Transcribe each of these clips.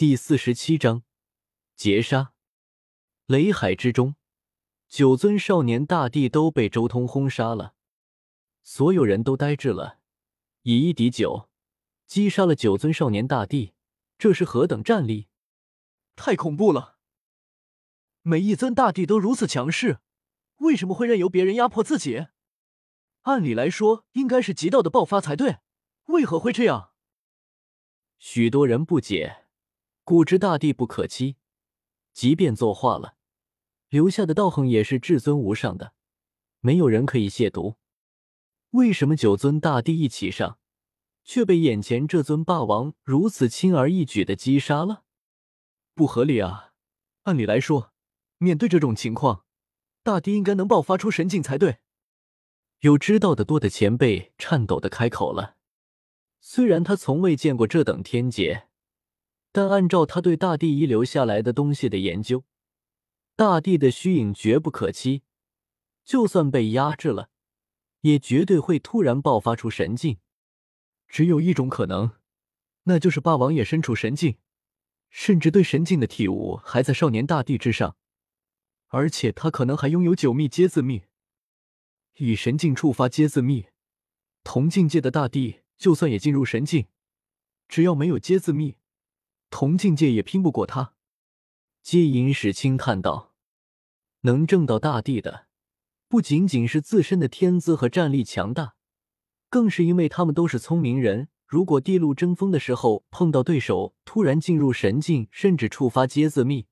第四十七章劫杀。雷海之中，九尊少年大帝都被周通轰杀了，所有人都呆滞了。以一敌九，击杀了九尊少年大帝，这是何等战力？太恐怖了！每一尊大帝都如此强势，为什么会任由别人压迫自己？按理来说，应该是极道的爆发才对，为何会这样？许多人不解。古之大帝不可欺，即便作化了，留下的道行也是至尊无上的，没有人可以亵渎。为什么九尊大帝一起上，却被眼前这尊霸王如此轻而易举的击杀了？不合理啊！按理来说，面对这种情况，大帝应该能爆发出神境才对。有知道的多的前辈颤抖的开口了，虽然他从未见过这等天劫。但按照他对大地遗留下来的东西的研究，大地的虚影绝不可欺，就算被压制了，也绝对会突然爆发出神境。只有一种可能，那就是霸王也身处神境，甚至对神境的体悟还在少年大帝之上，而且他可能还拥有九秘阶字秘。以神境触发阶字秘，同境界的大帝就算也进入神境，只要没有阶字秘。同境界也拼不过他，接引使轻叹道：“能证到大地的，不仅仅是自身的天资和战力强大，更是因为他们都是聪明人。如果地路争锋的时候碰到对手突然进入神境，甚至触发阶字秘，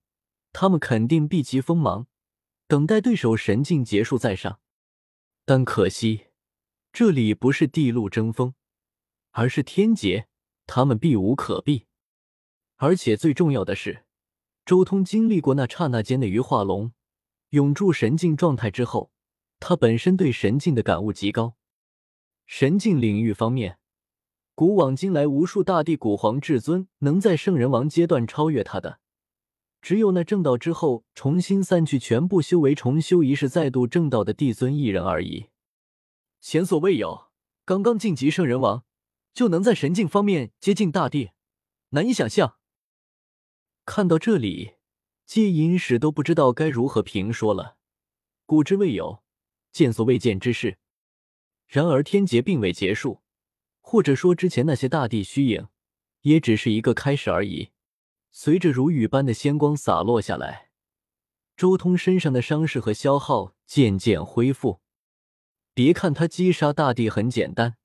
他们肯定避其锋芒，等待对手神境结束再上。但可惜，这里不是地路争锋，而是天劫，他们避无可避。”而且最重要的是，周通经历过那刹那间的鱼化龙，永驻神境状态之后，他本身对神境的感悟极高。神境领域方面，古往今来无数大帝、古皇至尊能在圣人王阶段超越他的，只有那正道之后重新散去全部修为、重修一世再度正道的帝尊一人而已，前所未有。刚刚晋级圣人王，就能在神境方面接近大帝，难以想象。看到这里，戒隐使都不知道该如何评说了。古之未有，见所未见之事。然而天劫并未结束，或者说之前那些大地虚影，也只是一个开始而已。随着如雨般的仙光洒落下来，周通身上的伤势和消耗渐渐恢复。别看他击杀大地很简单，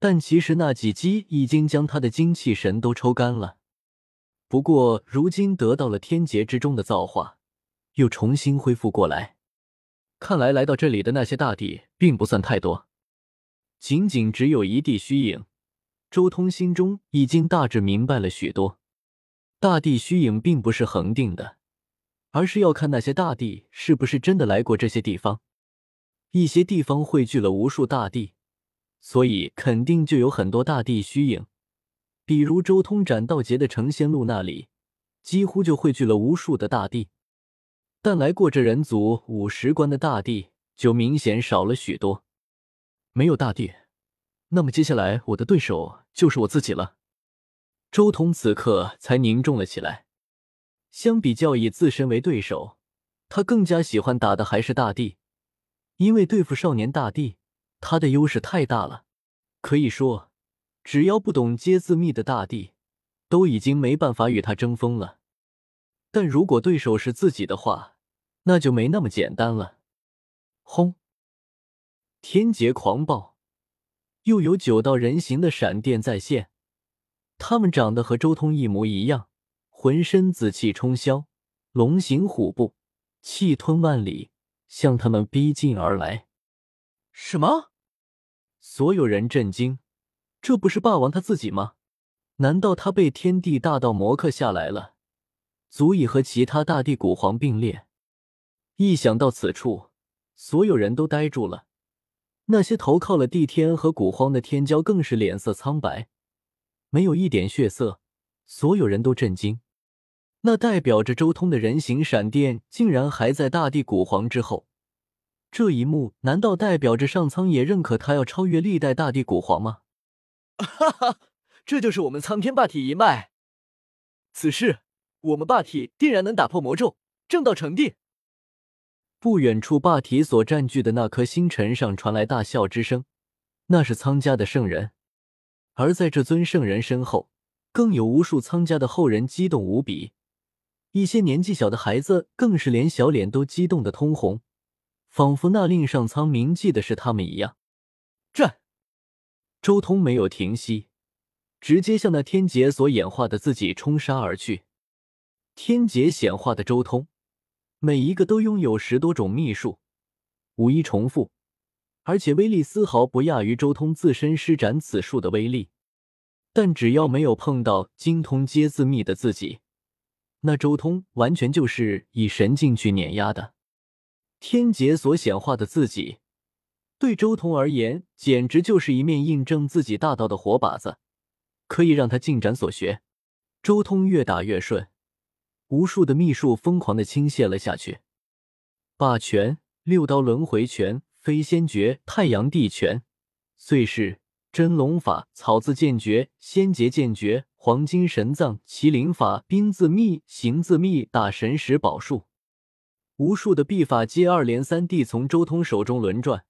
但其实那几击已经将他的精气神都抽干了。不过，如今得到了天劫之中的造化，又重新恢复过来。看来来到这里的那些大帝并不算太多，仅仅只有一地虚影。周通心中已经大致明白了许多。大地虚影并不是恒定的，而是要看那些大帝是不是真的来过这些地方。一些地方汇聚了无数大帝，所以肯定就有很多大地虚影。比如周通斩道劫的成仙路那里，几乎就汇聚了无数的大帝，但来过这人族五十关的大帝就明显少了许多。没有大帝，那么接下来我的对手就是我自己了。周通此刻才凝重了起来。相比较以自身为对手，他更加喜欢打的还是大帝，因为对付少年大帝，他的优势太大了，可以说。只要不懂接字密的大帝，都已经没办法与他争锋了。但如果对手是自己的话，那就没那么简单了。轰！天劫狂暴，又有九道人形的闪电再现，他们长得和周通一模一样，浑身紫气冲霄，龙行虎步，气吞万里，向他们逼近而来。什么？所有人震惊。这不是霸王他自己吗？难道他被天地大道磨刻下来了，足以和其他大地古皇并列？一想到此处，所有人都呆住了。那些投靠了帝天和古荒的天骄更是脸色苍白，没有一点血色。所有人都震惊，那代表着周通的人形闪电竟然还在大地古皇之后。这一幕难道代表着上苍也认可他要超越历代大地古皇吗？哈哈，这就是我们苍天霸体一脉。此事我们霸体定然能打破魔咒，正道成帝。不远处，霸体所占据的那颗星辰上传来大笑之声，那是苍家的圣人。而在这尊圣人身后，更有无数苍家的后人激动无比，一些年纪小的孩子更是连小脸都激动的通红，仿佛那令上苍铭记的是他们一样。周通没有停息，直接向那天劫所演化的自己冲杀而去。天劫显化的周通。每一个都拥有十多种秘术，无一重复，而且威力丝毫不亚于周通自身施展此术的威力。但只要没有碰到精通皆自秘的自己，那周通完全就是以神境去碾压的。天劫所显化的自己，对周通而言，简直就是一面印证自己大道的活靶子，可以让他进展所学。周通越打越顺。无数的秘术疯狂的倾泻了下去，霸拳、六刀轮回拳、飞仙诀、太阳地拳、碎石真龙法、草字剑诀、仙劫剑诀、黄金神藏、麒麟法、兵字秘、行字秘、大神石宝术，无数的秘法接二连三地从周通手中轮转，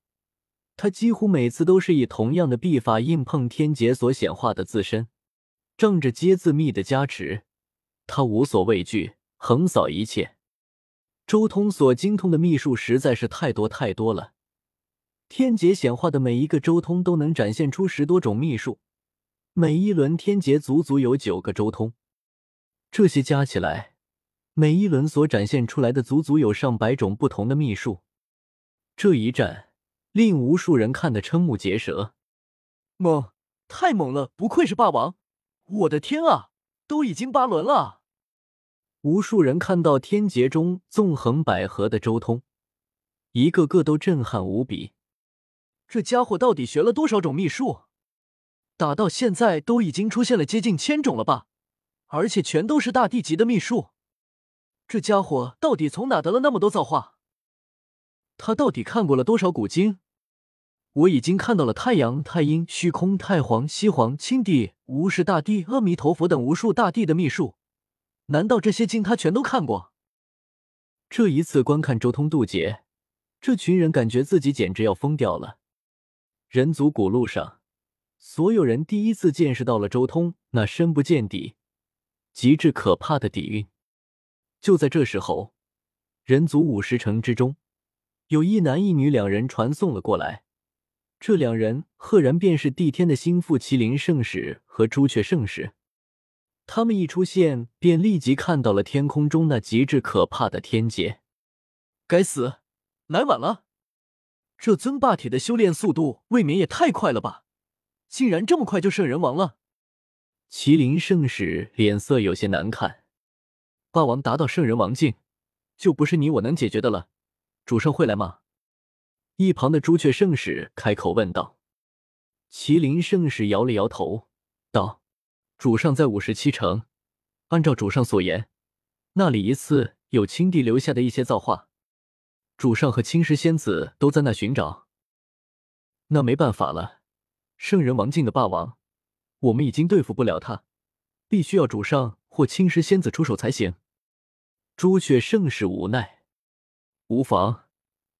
他几乎每次都是以同样的秘法硬碰天劫所显化的自身，仗着接字秘的加持。他无所畏惧，横扫一切。周通所精通的秘术实在是太多太多了。天劫显化的每一个周通都能展现出十多种秘术，每一轮天劫足足有九个周通，这些加起来，每一轮所展现出来的足足有上百种不同的秘术。这一战令无数人看得瞠目结舌。猛，太猛了！不愧是霸王！我的天啊，都已经八轮了！无数人看到天劫中纵横捭阖的周通，一个个都震撼无比。这家伙到底学了多少种秘术？打到现在都已经出现了接近千种了吧？而且全都是大地级的秘术。这家伙到底从哪得了那么多造化？他到底看过了多少古经？我已经看到了太阳、太阴、虚空、太皇、西皇、青帝、无始大帝、阿弥陀佛等无数大帝的秘术。难道这些经他全都看过？这一次观看周通渡劫，这群人感觉自己简直要疯掉了。人族古路上，所有人第一次见识到了周通那深不见底、极致可怕的底蕴。就在这时候，人族五十城之中，有一男一女两人传送了过来。这两人赫然便是帝天的心腹麒麟圣使和朱雀圣使。他们一出现，便立即看到了天空中那极致可怕的天劫。该死，来晚了！这尊霸体的修炼速度未免也太快了吧！竟然这么快就圣人王了！麒麟圣使脸色有些难看。霸王达到圣人王境，就不是你我能解决的了。主上会来吗？一旁的朱雀圣使开口问道。麒麟圣使摇了摇头，道。主上在五十七城，按照主上所言，那里一次有青帝留下的一些造化，主上和青石仙子都在那寻找。那没办法了，圣人王境的霸王，我们已经对付不了他，必须要主上或青石仙子出手才行。朱雀圣使无奈，无妨，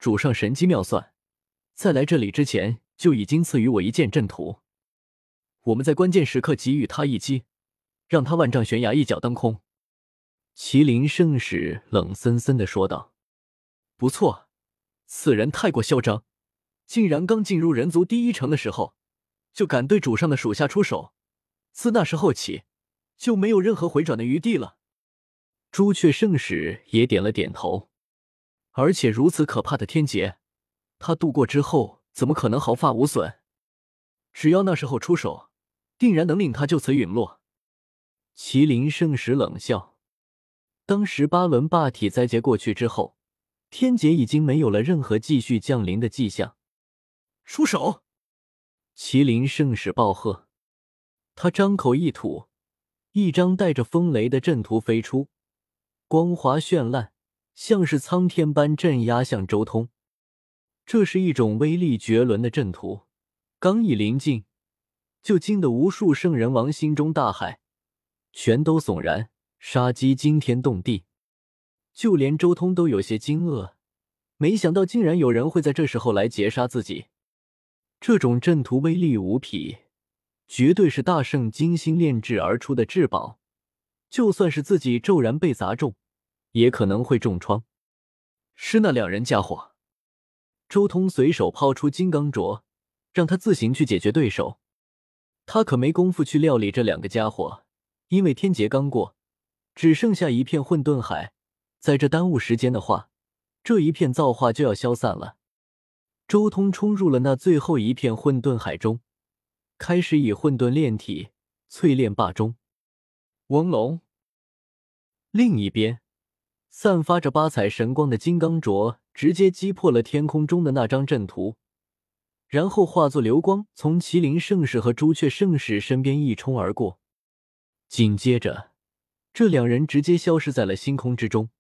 主上神机妙算，在来这里之前就已经赐予我一件阵图。我们在关键时刻给予他一击，让他万丈悬崖一脚蹬空。”麒麟圣使冷森森的说道。“不错，此人太过嚣张，竟然刚进入人族第一城的时候，就敢对主上的属下出手。自那时候起，就没有任何回转的余地了。”朱雀圣使也点了点头。而且如此可怕的天劫，他度过之后，怎么可能毫发无损？只要那时候出手。定然能令他就此陨落。麒麟圣使冷笑。当十八轮霸体灾劫过去之后，天劫已经没有了任何继续降临的迹象。出手！麒麟圣使暴喝。他张口一吐，一张带着风雷的阵图飞出，光华绚烂，像是苍天般镇压向周通。这是一种威力绝伦的阵图，刚一临近。就惊得无数圣人王心中大骇，全都悚然，杀机惊天动地，就连周通都有些惊愕，没想到竟然有人会在这时候来截杀自己。这种阵图威力无匹，绝对是大圣精心炼制而出的至宝，就算是自己骤然被砸中，也可能会重创。是那两人家伙。周通随手抛出金刚镯，让他自行去解决对手。他可没工夫去料理这两个家伙，因为天劫刚过，只剩下一片混沌海，在这耽误时间的话，这一片造化就要消散了。周通冲入了那最后一片混沌海中，开始以混沌炼体淬炼霸中。王龙。另一边，散发着八彩神光的金刚镯直接击破了天空中的那张阵图。然后化作流光，从麒麟圣使和朱雀圣使身边一冲而过。紧接着，这两人直接消失在了星空之中。